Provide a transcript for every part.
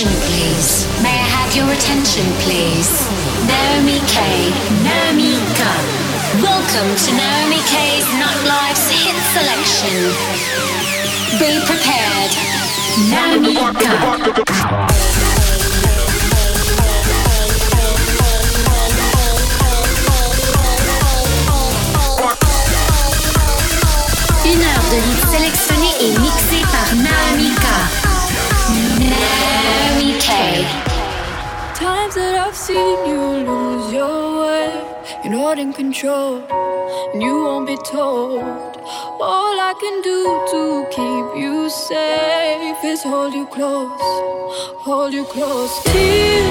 attention, please? May I have your attention, please? Naomi K. Naomi Gun. Welcome to Naomi K's Nightlife's hit selection. Be prepared. Naomi Gun. de hits sélectionnés et mixés par Naomi K. Times that I've seen you lose your way, you're not in control, and you won't be told. All I can do to keep you safe is hold you close, hold you close till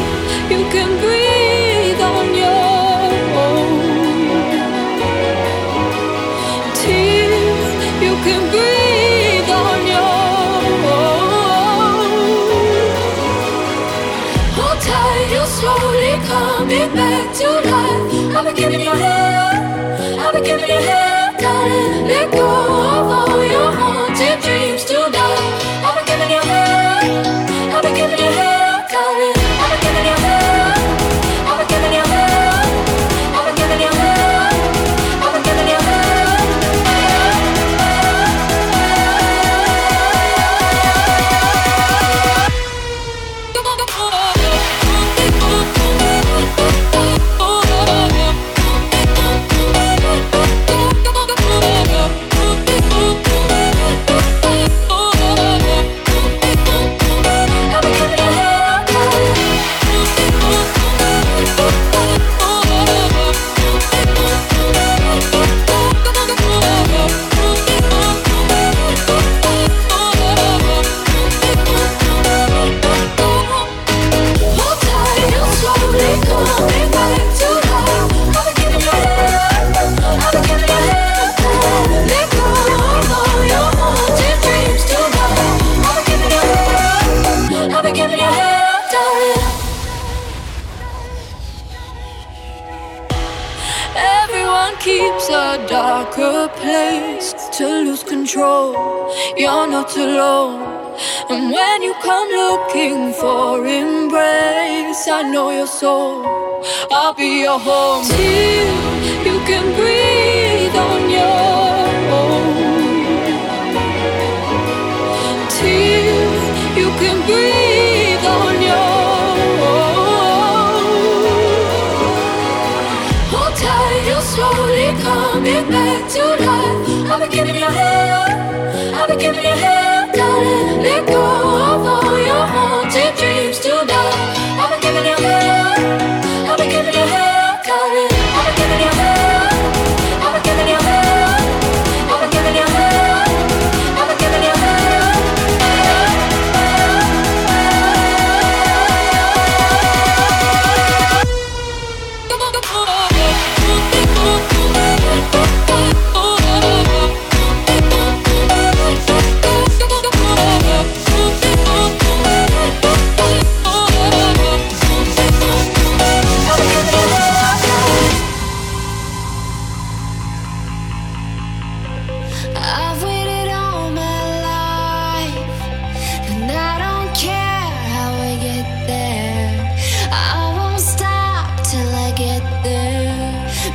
you can breathe on your own. Till you can breathe. I've been giving you hell. I've been giving you hell. Gotta let go of all.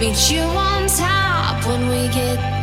meet you on top when we get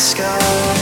sky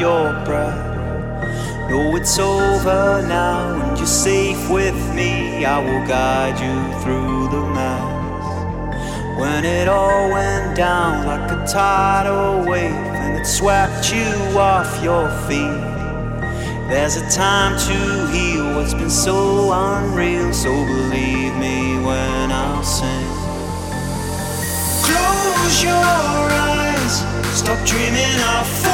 your breath. No, it's over now, and you're safe with me. I will guide you through the mess. When it all went down like a tidal wave, and it swept you off your feet. There's a time to heal what's been so unreal, so believe me when I sing. Close your eyes, stop dreaming of.